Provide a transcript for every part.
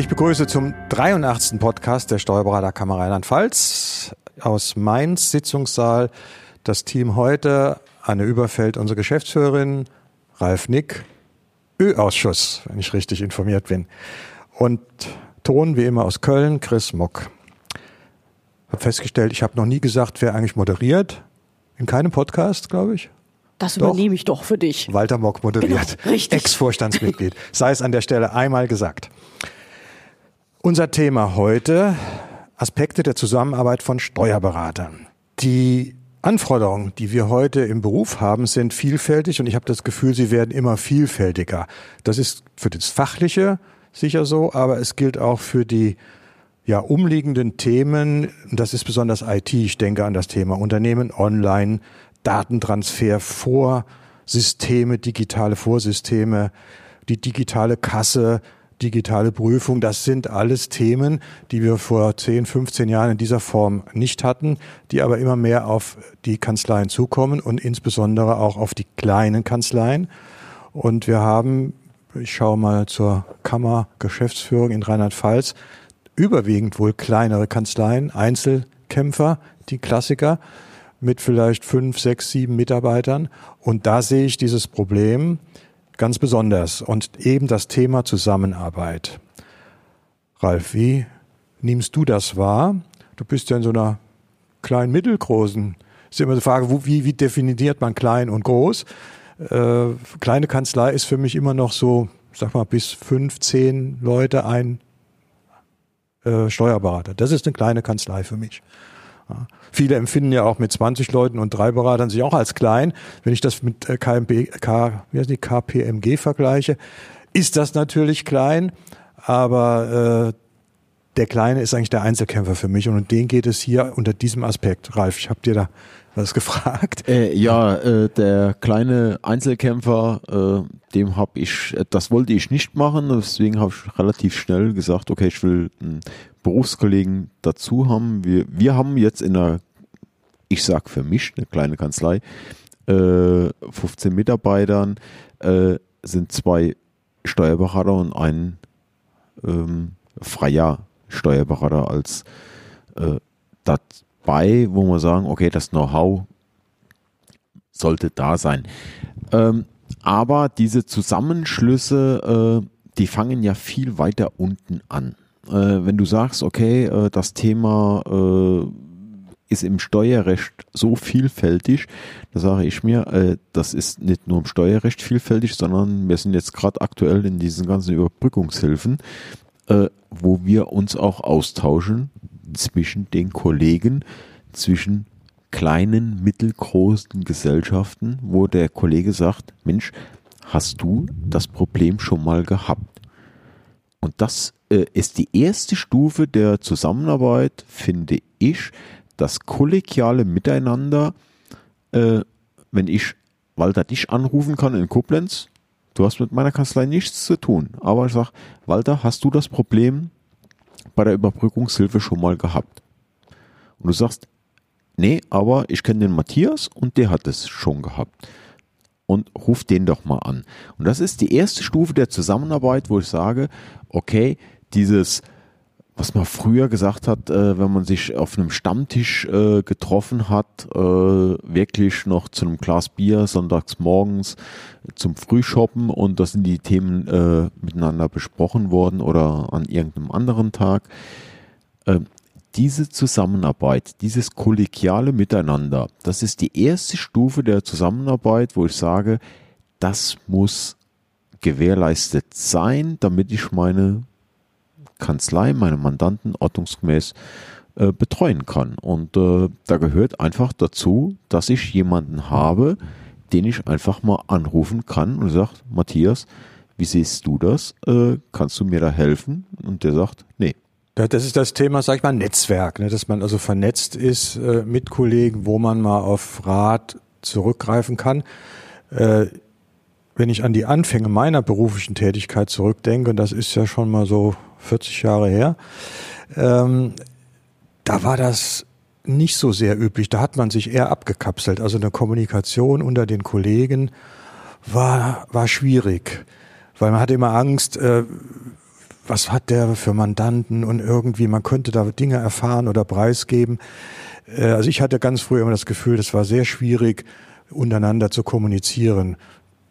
Ich begrüße zum 83. Podcast der Steuerberaterkammer Rheinland-Pfalz aus Mainz Sitzungssaal das Team heute. Anne Überfeld, unsere Geschäftsführerin, Ralf Nick, Ö-Ausschuss, wenn ich richtig informiert bin. Und Ton wie immer aus Köln, Chris Mock. Ich habe festgestellt, ich habe noch nie gesagt, wer eigentlich moderiert. In keinem Podcast, glaube ich. Das übernehme ich doch für dich. Walter Mock moderiert. Genau, richtig. Ex-Vorstandsmitglied. Sei es an der Stelle einmal gesagt. Unser Thema heute, Aspekte der Zusammenarbeit von Steuerberatern. Die Anforderungen, die wir heute im Beruf haben, sind vielfältig und ich habe das Gefühl, sie werden immer vielfältiger. Das ist für das Fachliche sicher so, aber es gilt auch für die ja, umliegenden Themen. Das ist besonders IT. Ich denke an das Thema Unternehmen online, Datentransfer, Vorsysteme, digitale Vorsysteme, die digitale Kasse, digitale Prüfung, das sind alles Themen, die wir vor 10, 15 Jahren in dieser Form nicht hatten, die aber immer mehr auf die Kanzleien zukommen und insbesondere auch auf die kleinen Kanzleien. Und wir haben, ich schaue mal zur Kammergeschäftsführung in Rheinland-Pfalz, überwiegend wohl kleinere Kanzleien, Einzelkämpfer, die Klassiker mit vielleicht fünf, sechs, sieben Mitarbeitern. Und da sehe ich dieses Problem, ganz besonders. Und eben das Thema Zusammenarbeit. Ralf, wie nimmst du das wahr? Du bist ja in so einer kleinen, mittelgroßen, ist immer die Frage, wie, wie definiert man klein und groß? Äh, kleine Kanzlei ist für mich immer noch so, sag mal, bis fünf, zehn Leute ein äh, Steuerberater. Das ist eine kleine Kanzlei für mich. Viele empfinden ja auch mit 20 Leuten und drei Beratern sich auch als klein. Wenn ich das mit äh, KMB, K, wie die, KPMG vergleiche, ist das natürlich klein, aber äh, der Kleine ist eigentlich der Einzelkämpfer für mich und um den geht es hier unter diesem Aspekt. Ralf, ich habe dir da was gefragt. Äh, ja, äh, der kleine Einzelkämpfer, äh, dem habe ich, das wollte ich nicht machen, deswegen habe ich relativ schnell gesagt, okay, ich will einen Berufskollegen dazu haben. Wir, wir haben jetzt in einer, ich sag für mich, eine kleine Kanzlei, äh, 15 Mitarbeitern, äh, sind zwei Steuerberater und ein ähm, freier Steuerberater als äh, dabei, wo wir sagen, okay, das Know-how sollte da sein. Ähm, aber diese Zusammenschlüsse, äh, die fangen ja viel weiter unten an. Äh, wenn du sagst, okay, äh, das Thema äh, ist im Steuerrecht so vielfältig, da sage ich mir, das ist nicht nur im Steuerrecht vielfältig, sondern wir sind jetzt gerade aktuell in diesen ganzen Überbrückungshilfen, wo wir uns auch austauschen zwischen den Kollegen, zwischen kleinen, mittelgroßen Gesellschaften, wo der Kollege sagt, Mensch, hast du das Problem schon mal gehabt? Und das äh, ist die erste Stufe der Zusammenarbeit, finde ich, das kollegiale Miteinander, äh, wenn ich Walter dich anrufen kann in Koblenz, du hast mit meiner Kanzlei nichts zu tun, aber ich sage, Walter, hast du das Problem bei der Überbrückungshilfe schon mal gehabt? Und du sagst, nee, aber ich kenne den Matthias und der hat es schon gehabt. Und ruf den doch mal an. Und das ist die erste Stufe der Zusammenarbeit, wo ich sage, okay, dieses, was man früher gesagt hat, äh, wenn man sich auf einem Stammtisch äh, getroffen hat, äh, wirklich noch zu einem Glas Bier sonntags morgens zum Frühshoppen und da sind die Themen äh, miteinander besprochen worden oder an irgendeinem anderen Tag. Diese Zusammenarbeit, dieses kollegiale Miteinander, das ist die erste Stufe der Zusammenarbeit, wo ich sage, das muss gewährleistet sein, damit ich meine Kanzlei, meine Mandanten ordnungsgemäß äh, betreuen kann. Und äh, da gehört einfach dazu, dass ich jemanden habe, den ich einfach mal anrufen kann und sagt, Matthias, wie siehst du das? Äh, kannst du mir da helfen? Und der sagt, nee. Ja, das ist das Thema, sag ich mal, Netzwerk, ne? dass man also vernetzt ist äh, mit Kollegen, wo man mal auf Rat zurückgreifen kann. Äh, wenn ich an die Anfänge meiner beruflichen Tätigkeit zurückdenke, und das ist ja schon mal so 40 Jahre her, ähm, da war das nicht so sehr üblich. Da hat man sich eher abgekapselt. Also eine Kommunikation unter den Kollegen war, war schwierig, weil man hatte immer Angst, äh, was hat der für Mandanten und irgendwie, man könnte da Dinge erfahren oder preisgeben. Äh, also ich hatte ganz früh immer das Gefühl, das war sehr schwierig, untereinander zu kommunizieren.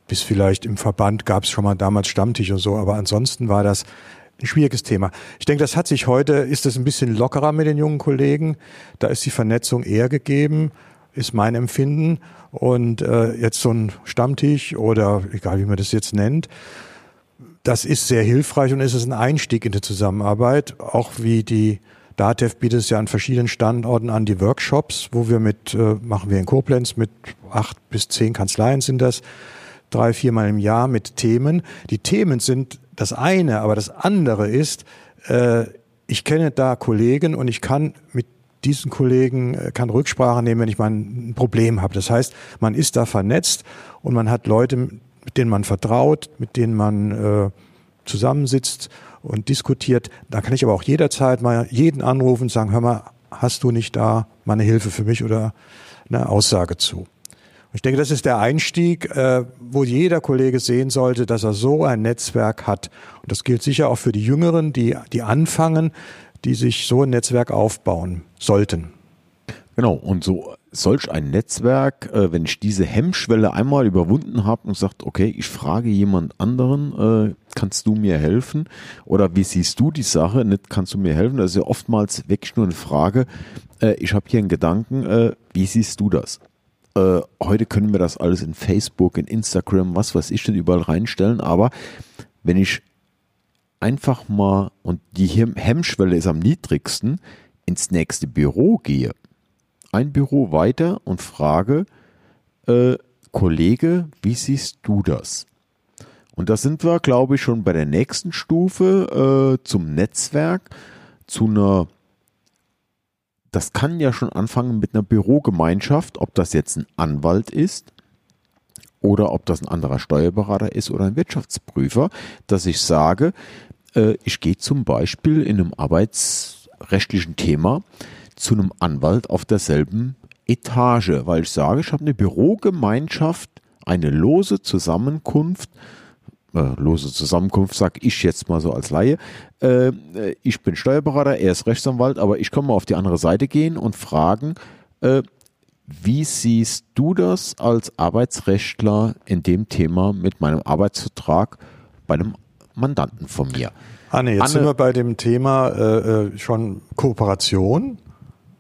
Bis vielleicht im Verband gab es schon mal damals Stammtisch und so, aber ansonsten war das ein schwieriges Thema. Ich denke, das hat sich heute, ist es ein bisschen lockerer mit den jungen Kollegen. Da ist die Vernetzung eher gegeben, ist mein Empfinden. Und äh, jetzt so ein Stammtisch oder egal wie man das jetzt nennt, das ist sehr hilfreich und ist es ein Einstieg in die Zusammenarbeit, auch wie die DATEV bietet es ja an verschiedenen Standorten an die Workshops, wo wir mit, äh, machen wir in Koblenz mit acht bis zehn Kanzleien sind das, drei, viermal im Jahr mit Themen. Die Themen sind das eine, aber das andere ist, äh, ich kenne da Kollegen und ich kann mit diesen Kollegen äh, kann Rücksprache nehmen, wenn ich mal ein Problem habe. Das heißt, man ist da vernetzt und man hat Leute, mit denen man vertraut, mit denen man äh, zusammensitzt und diskutiert. Da kann ich aber auch jederzeit mal jeden anrufen und sagen, hör mal, hast du nicht da mal eine Hilfe für mich oder eine Aussage zu? Ich denke, das ist der Einstieg, äh, wo jeder Kollege sehen sollte, dass er so ein Netzwerk hat. Und das gilt sicher auch für die Jüngeren, die, die anfangen, die sich so ein Netzwerk aufbauen sollten. Genau, und so solch ein Netzwerk, äh, wenn ich diese Hemmschwelle einmal überwunden habe und sagt, okay, ich frage jemand anderen, äh, kannst du mir helfen? Oder wie siehst du die Sache? Nicht kannst du mir helfen? Das ist ja oftmals wirklich nur eine Frage. Äh, ich habe hier einen Gedanken, äh, wie siehst du das? Äh, heute können wir das alles in Facebook, in Instagram, was weiß ich denn überall reinstellen, aber wenn ich einfach mal, und die Hemmschwelle ist am niedrigsten, ins nächste Büro gehe, ein Büro weiter und frage, äh, Kollege, wie siehst du das? Und da sind wir, glaube ich, schon bei der nächsten Stufe äh, zum Netzwerk, zu einer das kann ja schon anfangen mit einer Bürogemeinschaft, ob das jetzt ein Anwalt ist oder ob das ein anderer Steuerberater ist oder ein Wirtschaftsprüfer, dass ich sage, äh, ich gehe zum Beispiel in einem arbeitsrechtlichen Thema zu einem Anwalt auf derselben Etage, weil ich sage, ich habe eine Bürogemeinschaft, eine lose Zusammenkunft äh, lose Zusammenkunft, sag ich jetzt mal so als Laie. Äh, ich bin Steuerberater, er ist Rechtsanwalt, aber ich kann mal auf die andere Seite gehen und fragen, äh, wie siehst du das als Arbeitsrechtler in dem Thema mit meinem Arbeitsvertrag bei einem Mandanten von mir? Anne, jetzt Anne, sind wir bei dem Thema äh, äh schon Kooperation.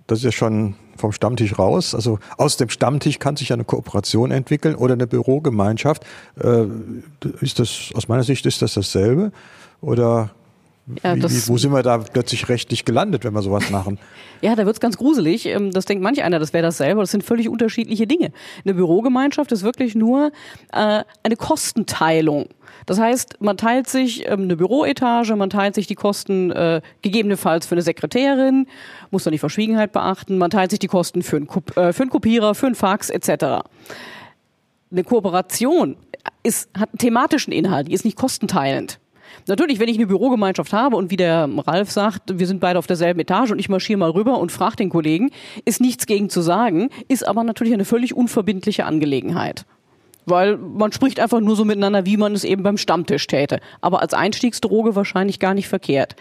Das ist ja schon vom Stammtisch raus. Also aus dem Stammtisch kann sich eine Kooperation entwickeln oder eine Bürogemeinschaft. Äh, ist das aus meiner Sicht ist das dasselbe oder ja, wie, wie, wo sind wir da plötzlich rechtlich gelandet, wenn wir sowas machen? ja, da wird's ganz gruselig. Ähm, das denkt manch einer, das wäre dasselbe. Das sind völlig unterschiedliche Dinge. Eine Bürogemeinschaft ist wirklich nur äh, eine Kostenteilung. Das heißt, man teilt sich ähm, eine Büroetage, man teilt sich die Kosten äh, gegebenenfalls für eine Sekretärin, muss da die Verschwiegenheit beachten, man teilt sich die Kosten für einen, äh, für einen Kopierer, für einen Fax etc. Eine Kooperation ist, hat einen thematischen Inhalt, die ist nicht kostenteilend. Natürlich, wenn ich eine Bürogemeinschaft habe und wie der Ralf sagt, wir sind beide auf derselben Etage und ich marschiere mal rüber und frage den Kollegen, ist nichts gegen zu sagen, ist aber natürlich eine völlig unverbindliche Angelegenheit weil man spricht einfach nur so miteinander, wie man es eben beim Stammtisch täte. Aber als Einstiegsdroge wahrscheinlich gar nicht verkehrt.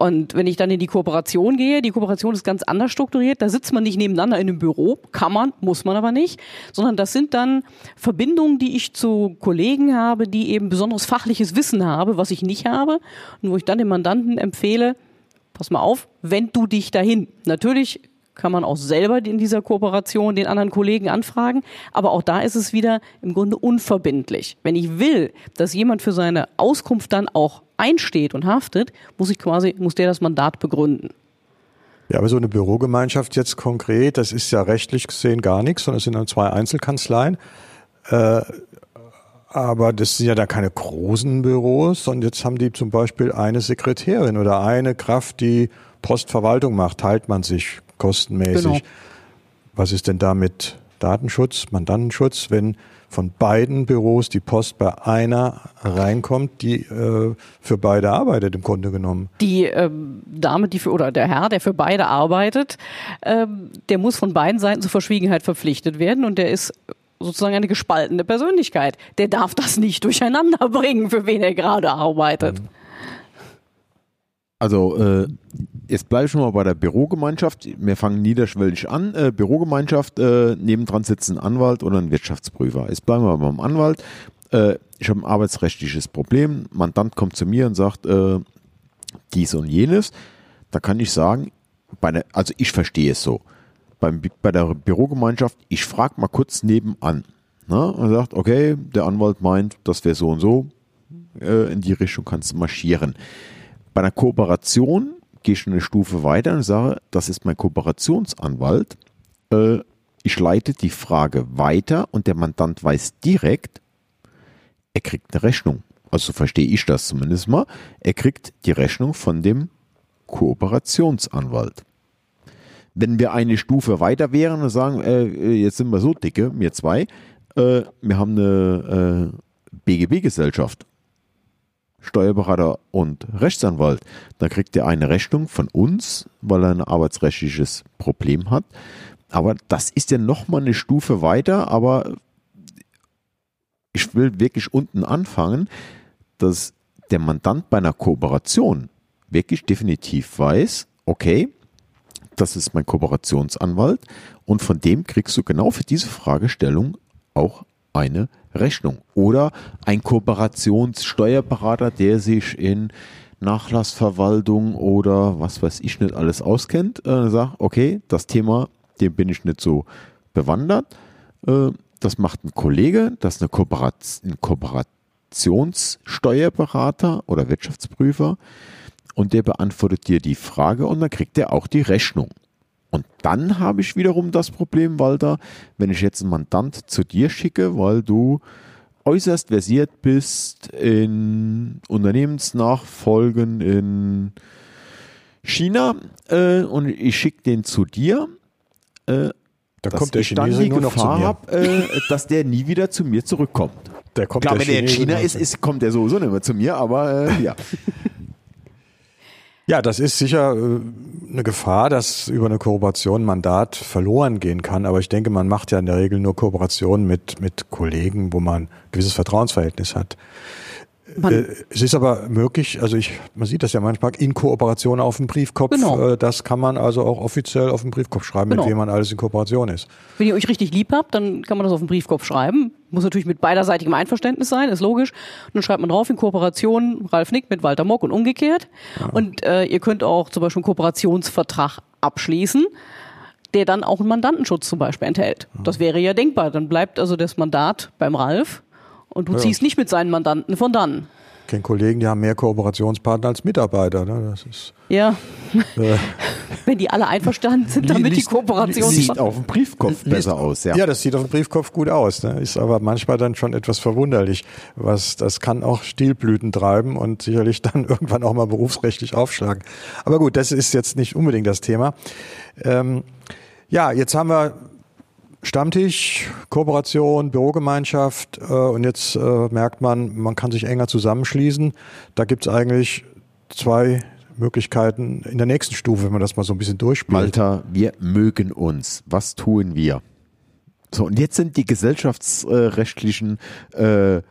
Und wenn ich dann in die Kooperation gehe, die Kooperation ist ganz anders strukturiert, da sitzt man nicht nebeneinander in einem Büro, kann man, muss man aber nicht, sondern das sind dann Verbindungen, die ich zu Kollegen habe, die eben besonderes fachliches Wissen habe, was ich nicht habe und wo ich dann dem Mandanten empfehle, pass mal auf, wend du dich dahin. Natürlich kann man auch selber in dieser Kooperation den anderen Kollegen anfragen. Aber auch da ist es wieder im Grunde unverbindlich. Wenn ich will, dass jemand für seine Auskunft dann auch einsteht und haftet, muss ich quasi, muss der das Mandat begründen. Ja, aber so eine Bürogemeinschaft jetzt konkret, das ist ja rechtlich gesehen gar nichts, sondern es sind dann zwei Einzelkanzleien. Äh, aber das sind ja da keine großen Büros, sondern jetzt haben die zum Beispiel eine Sekretärin oder eine Kraft, die Postverwaltung macht, teilt man sich kostenmäßig. Genau. Was ist denn da mit Datenschutz, Mandantenschutz, wenn von beiden Büros die Post bei einer reinkommt, die äh, für beide arbeitet im Grunde genommen. Die ähm, Dame, die für oder der Herr, der für beide arbeitet, ähm, der muss von beiden Seiten zur Verschwiegenheit verpflichtet werden und der ist sozusagen eine gespaltene Persönlichkeit. Der darf das nicht durcheinander bringen, für wen er gerade arbeitet. Mhm. Also äh, jetzt bleibe ich schon mal bei der Bürogemeinschaft. Wir fangen niederschwellig an. Äh, Bürogemeinschaft, äh, nebendran sitzt ein Anwalt oder ein Wirtschaftsprüfer. Jetzt bleiben wir beim Anwalt. Äh, ich habe ein arbeitsrechtliches Problem. Mandant kommt zu mir und sagt äh, dies und jenes. Da kann ich sagen, bei der, also ich verstehe es so. Beim, bei der Bürogemeinschaft, ich frage mal kurz nebenan. Na, und sagt, okay, der Anwalt meint, das wäre so und so. Äh, in die Richtung kannst du marschieren. Bei einer Kooperation gehe ich eine Stufe weiter und sage, das ist mein Kooperationsanwalt. Äh, ich leite die Frage weiter und der Mandant weiß direkt, er kriegt eine Rechnung. Also so verstehe ich das zumindest mal. Er kriegt die Rechnung von dem Kooperationsanwalt. Wenn wir eine Stufe weiter wären und sagen, äh, jetzt sind wir so dicke, wir zwei, äh, wir haben eine äh, BGB-Gesellschaft Steuerberater und Rechtsanwalt, dann kriegt er eine Rechnung von uns, weil er ein arbeitsrechtliches Problem hat. Aber das ist ja nochmal eine Stufe weiter, aber ich will wirklich unten anfangen, dass der Mandant bei einer Kooperation wirklich definitiv weiß, okay, das ist mein Kooperationsanwalt und von dem kriegst du genau für diese Fragestellung auch eine Rechnung. Oder ein Kooperationssteuerberater, der sich in Nachlassverwaltung oder was weiß ich nicht alles auskennt, äh, sagt, okay, das Thema, dem bin ich nicht so bewandert. Äh, das macht ein Kollege, das ist eine Kooperation, ein Kooperationssteuerberater oder Wirtschaftsprüfer und der beantwortet dir die Frage und dann kriegt er auch die Rechnung. Und dann habe ich wiederum das Problem, Walter, wenn ich jetzt einen Mandant zu dir schicke, weil du äußerst versiert bist in Unternehmensnachfolgen in China äh, und ich schicke den zu dir, äh, da kommt der Chinese nur noch Gefahr zu mir. Hab, äh, dass der nie wieder zu mir zurückkommt. Der kommt Klar, der wenn der in China ist, ist, kommt der sowieso nicht mehr zu mir, aber äh, ja. Ja, das ist sicher äh, eine Gefahr, dass über eine Kooperation Mandat verloren gehen kann. Aber ich denke, man macht ja in der Regel nur Kooperationen mit, mit Kollegen, wo man ein gewisses Vertrauensverhältnis hat. Man, äh, es ist aber möglich, also ich, man sieht das ja manchmal in Kooperation auf dem Briefkopf. Genau. Äh, das kann man also auch offiziell auf dem Briefkopf schreiben, genau. mit wem man alles in Kooperation ist. Wenn ihr euch richtig lieb habt, dann kann man das auf dem Briefkopf schreiben. Muss natürlich mit beiderseitigem Einverständnis sein, ist logisch. Und dann schreibt man drauf in Kooperation Ralf Nick mit Walter Mock und umgekehrt. Ja. Und äh, ihr könnt auch zum Beispiel einen Kooperationsvertrag abschließen der dann auch einen Mandantenschutz zum Beispiel enthält. Das wäre ja denkbar. Dann bleibt also das Mandat beim Ralf und du ja. ziehst nicht mit seinen Mandanten von dann. Ich kenne Kollegen, die haben mehr Kooperationspartner als Mitarbeiter. Ne? Das ist, ja. Äh, Wenn die alle einverstanden sind, damit die Kooperation. Sieht auf dem Briefkopf besser aus, ja. Ja, das sieht auf dem Briefkopf gut aus. Ne? Ist aber manchmal dann schon etwas verwunderlich. Was, das kann auch Stilblüten treiben und sicherlich dann irgendwann auch mal berufsrechtlich aufschlagen. Aber gut, das ist jetzt nicht unbedingt das Thema. Ähm, ja, jetzt haben wir Stammtisch, Kooperation, Bürogemeinschaft äh, und jetzt äh, merkt man, man kann sich enger zusammenschließen. Da gibt es eigentlich zwei Möglichkeiten in der nächsten Stufe, wenn man das mal so ein bisschen durchspielt. Malta, wir mögen uns. Was tun wir? So, und jetzt sind die gesellschaftsrechtlichen äh,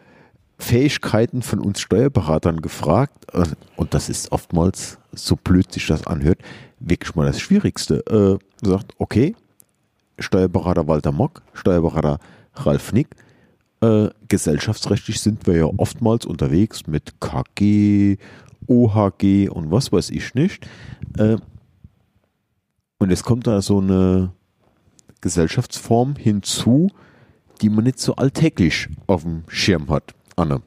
Fähigkeiten von uns Steuerberatern gefragt. Äh, und das ist oftmals, so blöd sich das anhört, wirklich mal das Schwierigste. Äh, sagt, okay, Steuerberater Walter Mock, Steuerberater Ralf Nick. Äh, gesellschaftsrechtlich sind wir ja oftmals unterwegs mit KG, OHG und was weiß ich nicht. Äh, und es kommt da so eine Gesellschaftsform hinzu, die man nicht so alltäglich auf dem Schirm hat, Anne.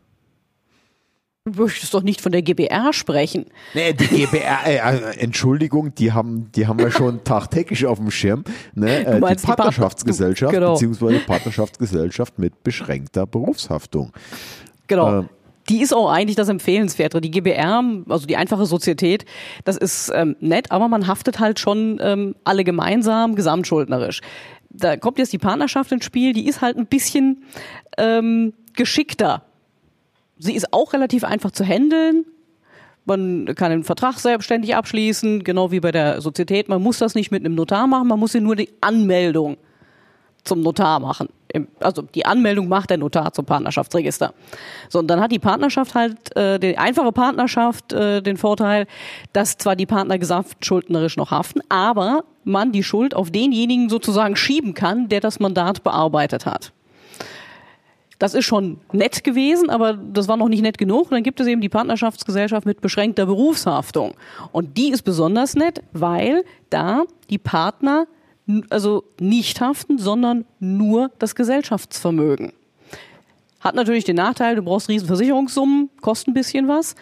Du möchtest doch nicht von der GBR sprechen. Nee, die GBR, äh, äh, Entschuldigung, die haben, die haben wir schon tagtäglich auf dem Schirm. Ne? Äh, die Partnerschaftsgesellschaft, genau. beziehungsweise Partnerschaftsgesellschaft mit beschränkter Berufshaftung. Genau. Ähm, die ist auch eigentlich das Empfehlenswertere. Die GBR, also die einfache Sozietät, das ist ähm, nett, aber man haftet halt schon ähm, alle gemeinsam gesamtschuldnerisch. Da kommt jetzt die Partnerschaft ins Spiel, die ist halt ein bisschen ähm, geschickter Sie ist auch relativ einfach zu handeln. Man kann den Vertrag selbstständig abschließen, genau wie bei der Sozietät. Man muss das nicht mit einem Notar machen, man muss ja nur die Anmeldung zum Notar machen. Also die Anmeldung macht der Notar zum Partnerschaftsregister. So, und dann hat die Partnerschaft halt, äh, die einfache Partnerschaft äh, den Vorteil, dass zwar die Partner gesamtschuldnerisch noch haften, aber man die Schuld auf denjenigen sozusagen schieben kann, der das Mandat bearbeitet hat. Das ist schon nett gewesen, aber das war noch nicht nett genug. dann gibt es eben die Partnerschaftsgesellschaft mit beschränkter Berufshaftung. Und die ist besonders nett, weil da die Partner also nicht haften, sondern nur das Gesellschaftsvermögen. Hat natürlich den Nachteil, du brauchst riesen Versicherungssummen, kostet ein bisschen was.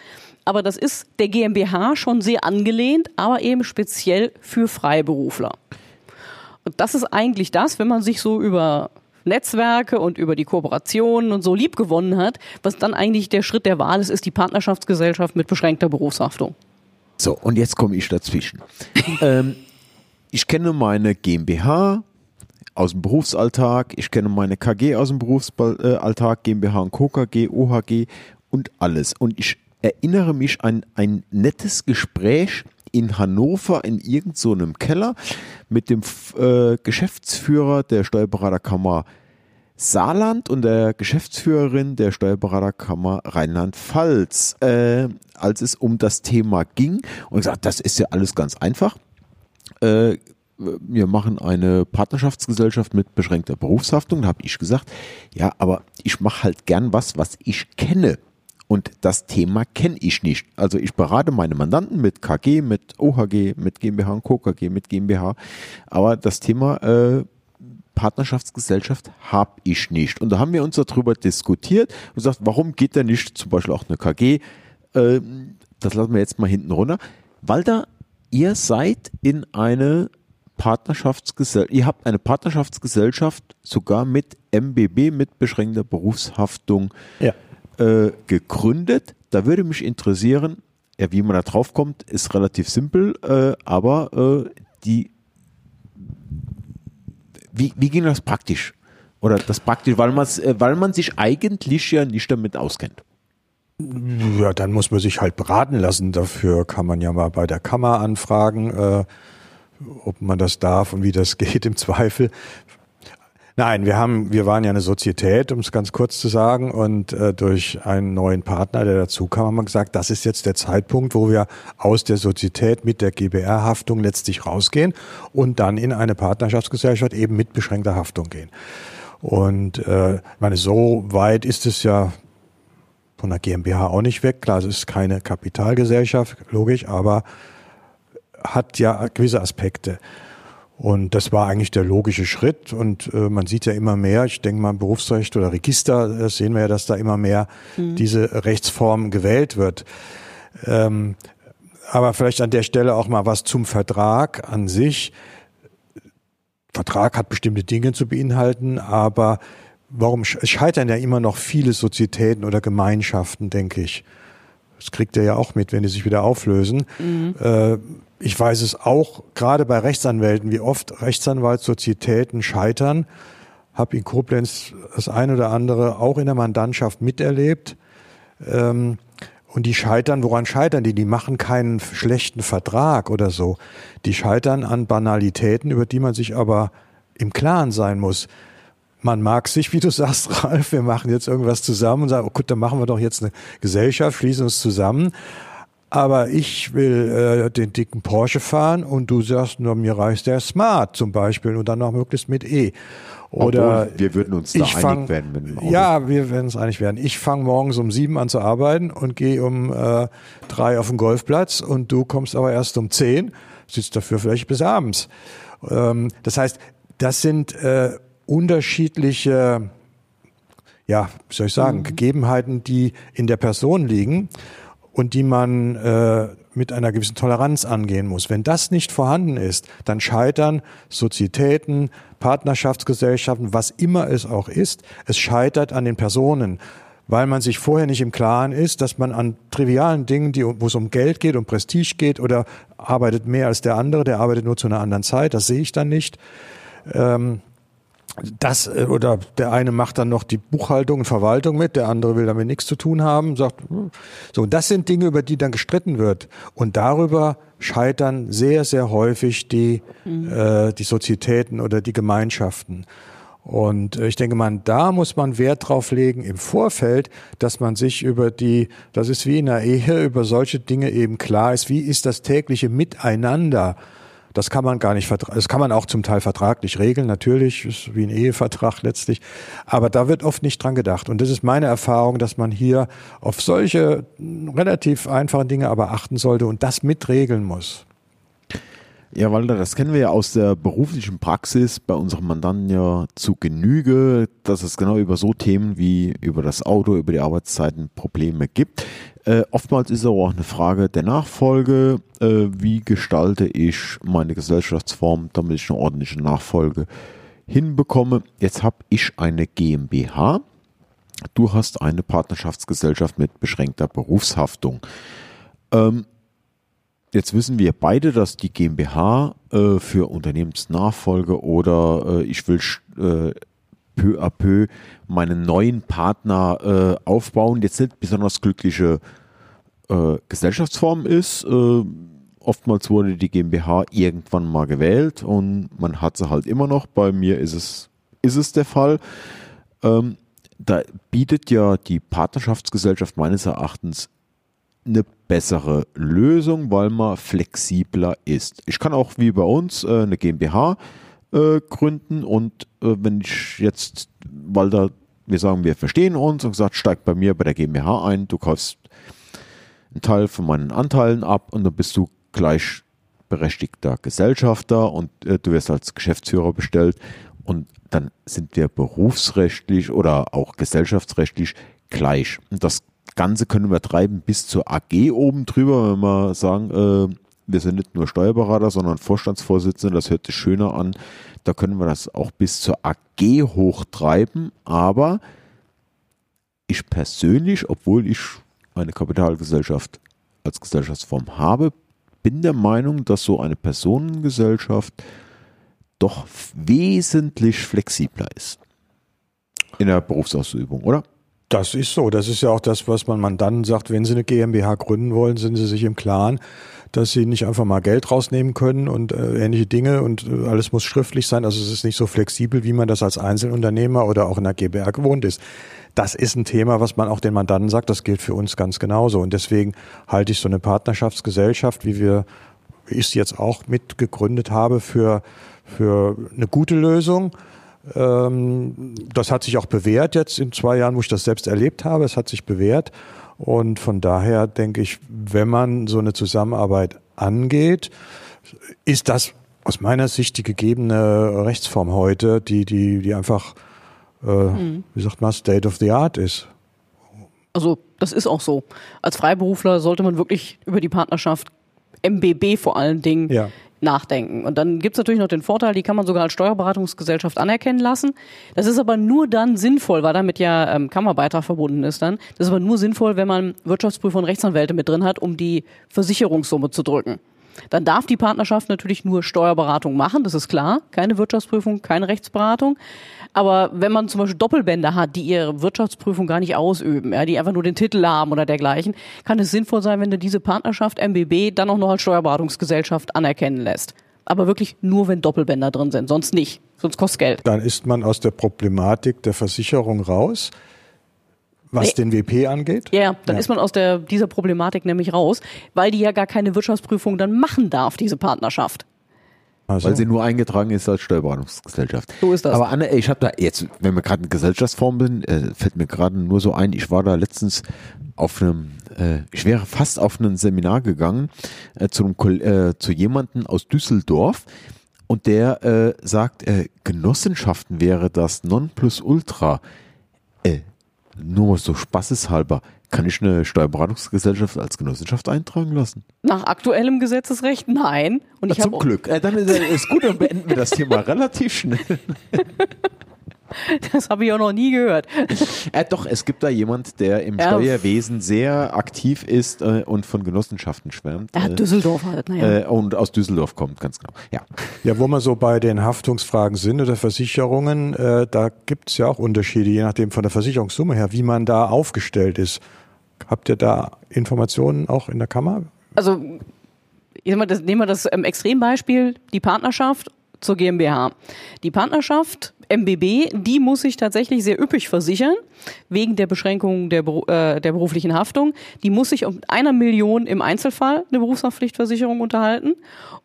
Aber das ist der GmbH schon sehr angelehnt, aber eben speziell für Freiberufler. Und das ist eigentlich das, wenn man sich so über Netzwerke und über die Kooperationen und so lieb gewonnen hat, was dann eigentlich der Schritt der Wahl ist, ist die Partnerschaftsgesellschaft mit beschränkter Berufshaftung. So, und jetzt komme ich dazwischen. ähm, ich kenne meine GmbH aus dem Berufsalltag, ich kenne meine KG aus dem Berufsalltag, GmbH und Co. KG, OHG und alles. Und ich erinnere mich an ein nettes Gespräch in Hannover in irgendeinem so Keller mit dem äh, Geschäftsführer der Steuerberaterkammer Saarland und der Geschäftsführerin der Steuerberaterkammer Rheinland-Pfalz, äh, als es um das Thema ging. Und gesagt, das ist ja alles ganz einfach. Äh, wir machen eine Partnerschaftsgesellschaft mit beschränkter Berufshaftung. Da habe ich gesagt, ja, aber ich mache halt gern was, was ich kenne. Und das Thema kenne ich nicht. Also ich berate meine Mandanten mit KG, mit OHG, mit GmbH und Co. KG, mit GmbH. Aber das Thema äh, Partnerschaftsgesellschaft habe ich nicht. Und da haben wir uns darüber diskutiert und gesagt, warum geht da nicht zum Beispiel auch eine KG? Äh, das lassen wir jetzt mal hinten runter. Weil da ihr seid in eine Partnerschaftsgesellschaft, ihr habt eine Partnerschaftsgesellschaft sogar mit MBB, mit beschränkter Berufshaftung ja. Äh, gegründet. Da würde mich interessieren, ja, wie man da drauf kommt, ist relativ simpel, äh, aber äh, die, wie, wie ging das praktisch? Oder das praktisch, weil, äh, weil man sich eigentlich ja nicht damit auskennt. Ja, dann muss man sich halt beraten lassen. Dafür kann man ja mal bei der Kammer anfragen, äh, ob man das darf und wie das geht im Zweifel. Nein, wir haben, wir waren ja eine Sozietät, um es ganz kurz zu sagen, und äh, durch einen neuen Partner, der dazu kam, haben wir gesagt, das ist jetzt der Zeitpunkt, wo wir aus der Sozietät mit der GBR-Haftung letztlich rausgehen und dann in eine Partnerschaftsgesellschaft eben mit beschränkter Haftung gehen. Und äh, meine, so weit ist es ja von der GmbH auch nicht weg. Klar, es ist keine Kapitalgesellschaft, logisch, aber hat ja gewisse Aspekte. Und das war eigentlich der logische Schritt. Und äh, man sieht ja immer mehr, ich denke mal Berufsrecht oder Register, das sehen wir ja, dass da immer mehr mhm. diese Rechtsform gewählt wird. Ähm, aber vielleicht an der Stelle auch mal was zum Vertrag an sich. Vertrag hat bestimmte Dinge zu beinhalten, aber warum scheitern ja immer noch viele Sozietäten oder Gemeinschaften, denke ich. Das kriegt ihr ja auch mit, wenn die sich wieder auflösen. Mhm. Äh, ich weiß es auch, gerade bei Rechtsanwälten, wie oft Rechtsanwaltssozietäten scheitern. Habe in Koblenz das ein oder andere auch in der Mandantschaft miterlebt. Ähm, und die scheitern, woran scheitern die? Die machen keinen schlechten Vertrag oder so. Die scheitern an Banalitäten, über die man sich aber im Klaren sein muss man mag sich, wie du sagst, Ralf, wir machen jetzt irgendwas zusammen und sagen, oh gut, dann machen wir doch jetzt eine Gesellschaft, schließen uns zusammen. Aber ich will äh, den dicken Porsche fahren und du sagst, nur mir reicht der Smart zum Beispiel und dann noch möglichst mit E. Oder Obwohl, wir würden uns da einig fang, werden. Mit dem Auto. Ja, wir werden uns einig werden. Ich fange morgens um sieben an zu arbeiten und gehe um äh, drei auf den Golfplatz und du kommst aber erst um zehn, sitzt dafür vielleicht bis abends. Ähm, das heißt, das sind äh, unterschiedliche, ja, wie soll ich sagen, mhm. Gegebenheiten, die in der Person liegen und die man äh, mit einer gewissen Toleranz angehen muss. Wenn das nicht vorhanden ist, dann scheitern Sozietäten, Partnerschaftsgesellschaften, was immer es auch ist. Es scheitert an den Personen, weil man sich vorher nicht im Klaren ist, dass man an trivialen Dingen, die, wo es um Geld geht, um Prestige geht oder arbeitet mehr als der andere, der arbeitet nur zu einer anderen Zeit, das sehe ich dann nicht. Ähm, das äh, oder der eine macht dann noch die Buchhaltung und Verwaltung mit, der andere will damit nichts zu tun haben, sagt hm. so. Das sind Dinge, über die dann gestritten wird und darüber scheitern sehr sehr häufig die mhm. äh, die Sozietäten oder die Gemeinschaften Und äh, ich denke mal, da muss man Wert drauf legen im Vorfeld, dass man sich über die, das ist wie in der Ehe, über solche Dinge eben klar ist, wie ist das tägliche Miteinander. Das kann man gar nicht, das kann man auch zum Teil vertraglich regeln, natürlich, ist wie ein Ehevertrag letztlich. Aber da wird oft nicht dran gedacht. Und das ist meine Erfahrung, dass man hier auf solche relativ einfachen Dinge aber achten sollte und das mitregeln muss. Ja, Walter, das kennen wir ja aus der beruflichen Praxis bei unseren Mandanten ja zu Genüge, dass es genau über so Themen wie über das Auto, über die Arbeitszeiten Probleme gibt. Äh, oftmals ist aber auch eine Frage der Nachfolge. Äh, wie gestalte ich meine Gesellschaftsform, damit ich eine ordentliche Nachfolge hinbekomme? Jetzt habe ich eine GmbH. Du hast eine Partnerschaftsgesellschaft mit beschränkter Berufshaftung. Ähm, Jetzt wissen wir beide, dass die GmbH äh, für Unternehmensnachfolge oder äh, ich will äh, peu à peu meinen neuen Partner äh, aufbauen, jetzt nicht besonders glückliche äh, Gesellschaftsform ist. Äh, oftmals wurde die GmbH irgendwann mal gewählt und man hat sie halt immer noch. Bei mir ist es, ist es der Fall. Ähm, da bietet ja die Partnerschaftsgesellschaft meines Erachtens eine bessere Lösung, weil man flexibler ist. Ich kann auch wie bei uns äh, eine GmbH äh, gründen und äh, wenn ich jetzt, weil da wir sagen, wir verstehen uns und gesagt, steig bei mir bei der GmbH ein, du kaufst einen Teil von meinen Anteilen ab und dann bist du gleichberechtigter Gesellschafter und äh, du wirst als Geschäftsführer bestellt und dann sind wir berufsrechtlich oder auch gesellschaftsrechtlich gleich. Und das Ganze können wir treiben bis zur AG oben drüber, wenn wir sagen, äh, wir sind nicht nur Steuerberater, sondern Vorstandsvorsitzende, das hört sich schöner an. Da können wir das auch bis zur AG hochtreiben, aber ich persönlich, obwohl ich eine Kapitalgesellschaft als Gesellschaftsform habe, bin der Meinung, dass so eine Personengesellschaft doch wesentlich flexibler ist in der Berufsausübung, oder? Das ist so. Das ist ja auch das, was man, man dann sagt, wenn Sie eine GmbH gründen wollen, sind Sie sich im Klaren, dass Sie nicht einfach mal Geld rausnehmen können und äh, ähnliche Dinge und äh, alles muss schriftlich sein. Also es ist nicht so flexibel, wie man das als Einzelunternehmer oder auch in der GbR gewohnt ist. Das ist ein Thema, was man auch den Mandanten sagt. Das gilt für uns ganz genauso. Und deswegen halte ich so eine Partnerschaftsgesellschaft, wie wir, ich es jetzt auch mitgegründet habe, für, für eine gute Lösung das hat sich auch bewährt jetzt in zwei Jahren, wo ich das selbst erlebt habe. Es hat sich bewährt. Und von daher denke ich, wenn man so eine Zusammenarbeit angeht, ist das aus meiner Sicht die gegebene Rechtsform heute, die, die, die einfach, äh, mhm. wie sagt man, State of the Art ist. Also das ist auch so. Als Freiberufler sollte man wirklich über die Partnerschaft MBB vor allen Dingen ja nachdenken. Und dann gibt's natürlich noch den Vorteil, die kann man sogar als Steuerberatungsgesellschaft anerkennen lassen. Das ist aber nur dann sinnvoll, weil damit ja ähm, Kammerbeitrag verbunden ist dann. Das ist aber nur sinnvoll, wenn man Wirtschaftsprüfer und Rechtsanwälte mit drin hat, um die Versicherungssumme zu drücken. Dann darf die Partnerschaft natürlich nur Steuerberatung machen, das ist klar. Keine Wirtschaftsprüfung, keine Rechtsberatung. Aber wenn man zum Beispiel Doppelbänder hat, die ihre Wirtschaftsprüfung gar nicht ausüben, ja, die einfach nur den Titel haben oder dergleichen, kann es sinnvoll sein, wenn du diese Partnerschaft MBB dann auch noch als Steuerberatungsgesellschaft anerkennen lässt. Aber wirklich nur, wenn Doppelbänder drin sind, sonst nicht. Sonst kostet Geld. Dann ist man aus der Problematik der Versicherung raus. Was nee. den WP angeht? Ja, dann ja. ist man aus der, dieser Problematik nämlich raus, weil die ja gar keine Wirtschaftsprüfung dann machen darf, diese Partnerschaft. Also. Weil sie nur eingetragen ist als Steuerberatungsgesellschaft. So ist das. Aber Anne, ich habe da jetzt, wenn wir gerade in Gesellschaftsform bin, äh, fällt mir gerade nur so ein, ich war da letztens auf einem, äh, ich wäre fast auf ein Seminar gegangen äh, zu, einem, äh, zu jemanden aus Düsseldorf und der äh, sagt, äh, Genossenschaften wäre das Nonplusultra. Äh, nur so spaßeshalber. Kann ich eine Steuerberatungsgesellschaft als Genossenschaft eintragen lassen? Nach aktuellem Gesetzesrecht nein. Und ich zum Glück. Äh, dann ist gut, dann beenden wir das Thema relativ schnell. Das habe ich auch noch nie gehört. Äh, doch, es gibt da jemand, der im ja. Steuerwesen sehr aktiv ist äh, und von Genossenschaften schwärmt. Äh, Düsseldorf halt, naja. Äh, und aus Düsseldorf kommt, ganz genau. Ja, ja wo wir so bei den Haftungsfragen sind oder Versicherungen, äh, da gibt es ja auch Unterschiede, je nachdem von der Versicherungssumme her, wie man da aufgestellt ist. Habt ihr da Informationen auch in der Kammer? Also nehmen wir das, nehmen wir das ähm, Extrembeispiel, die Partnerschaft zur GmbH. Die Partnerschaft MBB, die muss sich tatsächlich sehr üppig versichern, wegen der Beschränkung der, äh, der beruflichen Haftung. Die muss sich um einer Million im Einzelfall eine Berufshaftpflichtversicherung unterhalten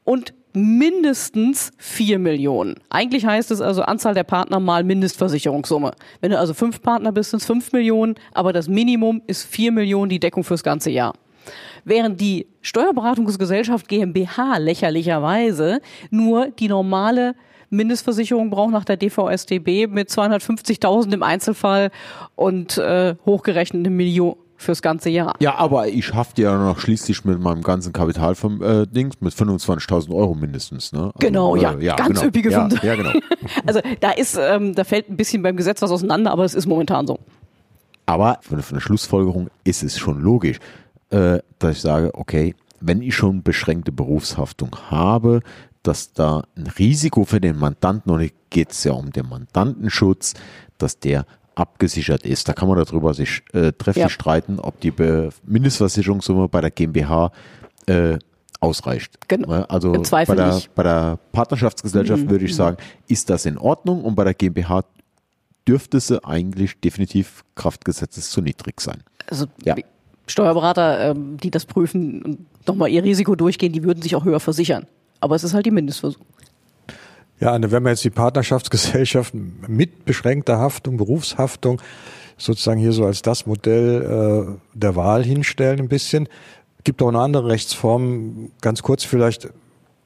und mindestens vier Millionen. Eigentlich heißt es also Anzahl der Partner mal Mindestversicherungssumme. Wenn du also fünf Partner bist, sind es fünf Millionen, aber das Minimum ist vier Millionen die Deckung fürs ganze Jahr. Während die Steuerberatungsgesellschaft GmbH lächerlicherweise nur die normale Mindestversicherung braucht nach der DVSTB mit 250.000 im Einzelfall und äh, hochgerechnet eine Million fürs ganze Jahr. Ja, aber ich hafte ja noch schließlich mit meinem ganzen Kapital vom äh, Dings mit 25.000 Euro mindestens. Ne? Also, genau, ja, äh, ja, ganz genau. üppige ja, ja, genau. also da ist, ähm, da fällt ein bisschen beim Gesetz was auseinander, aber es ist momentan so. Aber von, von der Schlussfolgerung ist es schon logisch, äh, dass ich sage, okay, wenn ich schon beschränkte Berufshaftung habe, dass da ein Risiko für den Mandanten, und geht es ja um den Mandantenschutz, dass der abgesichert ist. Da kann man darüber sich äh, trefflich ja. streiten, ob die Be Mindestversicherungssumme bei der GmbH äh, ausreicht. Genau. Also bei der, bei der, Partnerschaftsgesellschaft mhm. würde ich sagen, ist das in Ordnung und bei der GmbH dürfte sie eigentlich definitiv Kraftgesetzes zu niedrig sein. Also ja. Steuerberater, ähm, die das prüfen und nochmal ihr Risiko durchgehen, die würden sich auch höher versichern. Aber es ist halt die Mindestversicherung. Ja, wenn wir jetzt die Partnerschaftsgesellschaft mit beschränkter Haftung, Berufshaftung sozusagen hier so als das Modell äh, der Wahl hinstellen ein bisschen, gibt auch eine andere Rechtsform. Ganz kurz vielleicht,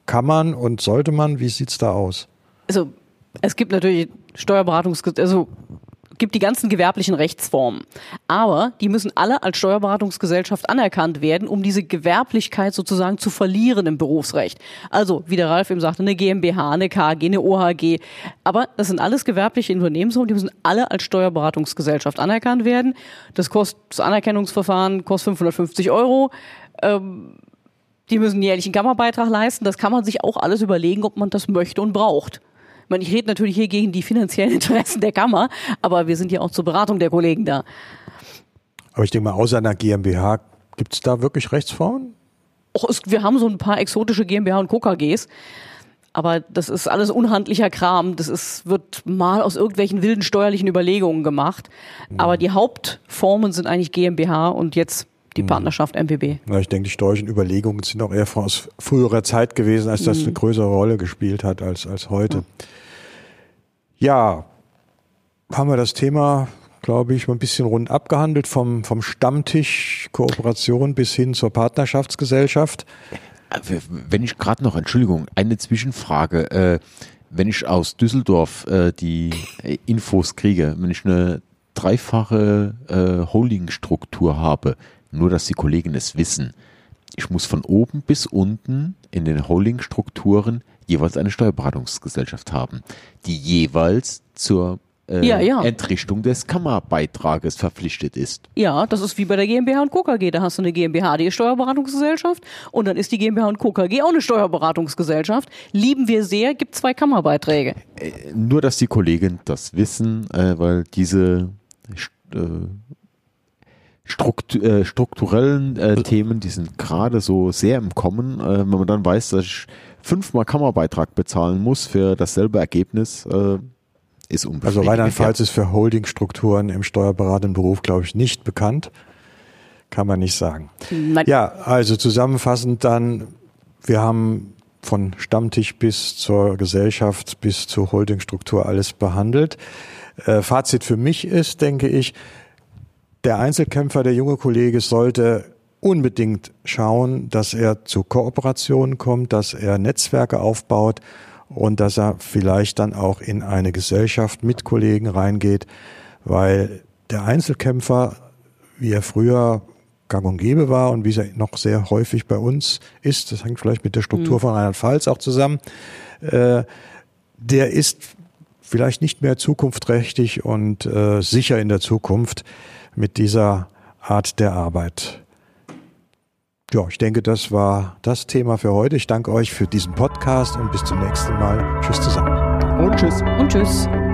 kann man und sollte man, wie sieht's da aus? Also es gibt natürlich Steuerberatungs, also gibt die ganzen gewerblichen Rechtsformen. Aber die müssen alle als Steuerberatungsgesellschaft anerkannt werden, um diese Gewerblichkeit sozusagen zu verlieren im Berufsrecht. Also, wie der Ralf eben sagte, eine GmbH, eine KG, eine OHG. Aber das sind alles gewerbliche Unternehmensformen, die müssen alle als Steuerberatungsgesellschaft anerkannt werden. Das kostet, das Anerkennungsverfahren kostet 550 Euro. Ähm, die müssen einen jährlichen Kammerbeitrag leisten. Das kann man sich auch alles überlegen, ob man das möchte und braucht meine, ich rede natürlich hier gegen die finanziellen Interessen der Kammer, aber wir sind ja auch zur Beratung der Kollegen da. Aber ich denke mal, außer einer GmbH, gibt es da wirklich Rechtsformen? Och, es, wir haben so ein paar exotische GmbH und KKGs. Aber das ist alles unhandlicher Kram. Das ist, wird mal aus irgendwelchen wilden steuerlichen Überlegungen gemacht. Mhm. Aber die Hauptformen sind eigentlich GmbH und jetzt die mhm. Partnerschaft MPB. Ja, ich denke, die steuerlichen Überlegungen sind auch eher aus früherer Zeit gewesen, als das mhm. eine größere Rolle gespielt hat als, als heute. Ja, haben wir das Thema, glaube ich, mal ein bisschen rund abgehandelt, vom, vom Stammtisch Kooperation bis hin zur Partnerschaftsgesellschaft. Wenn ich gerade noch, Entschuldigung, eine Zwischenfrage. Äh, wenn ich aus Düsseldorf äh, die Infos kriege, wenn ich eine dreifache äh, Holdingstruktur habe, nur dass die Kollegen es wissen, ich muss von oben bis unten in den Holdingstrukturen jeweils eine Steuerberatungsgesellschaft haben, die jeweils zur äh, ja, ja. Entrichtung des Kammerbeitrages verpflichtet ist. Ja, das ist wie bei der GmbH und Co. KG. Da hast du eine GmbH, die ist Steuerberatungsgesellschaft und dann ist die GmbH und Co. KG auch eine Steuerberatungsgesellschaft. Lieben wir sehr, gibt zwei Kammerbeiträge. Äh, nur, dass die Kollegen das wissen, äh, weil diese äh, Struktur, äh, strukturellen äh, Themen, die sind gerade so sehr im Kommen. Äh, wenn man dann weiß, dass ich fünfmal Kammerbeitrag bezahlen muss für dasselbe Ergebnis, äh, ist unbefriedigend. Also Rheinland-Pfalz ist für Holdingstrukturen im steuerberatenden Beruf, glaube ich, nicht bekannt. Kann man nicht sagen. Nein. Ja, also zusammenfassend dann, wir haben von Stammtisch bis zur Gesellschaft bis zur Holdingstruktur alles behandelt. Äh, Fazit für mich ist, denke ich, der Einzelkämpfer, der junge Kollege sollte unbedingt schauen, dass er zu Kooperationen kommt, dass er Netzwerke aufbaut und dass er vielleicht dann auch in eine Gesellschaft mit Kollegen reingeht, weil der Einzelkämpfer, wie er früher gang und gäbe war und wie es noch sehr häufig bei uns ist, das hängt vielleicht mit der Struktur mhm. von Rheinland-Pfalz auch zusammen, äh, der ist vielleicht nicht mehr zukunftsträchtig und äh, sicher in der Zukunft mit dieser Art der Arbeit. Ja, ich denke, das war das Thema für heute. Ich danke euch für diesen Podcast und bis zum nächsten Mal. Tschüss zusammen. Und tschüss. Und tschüss.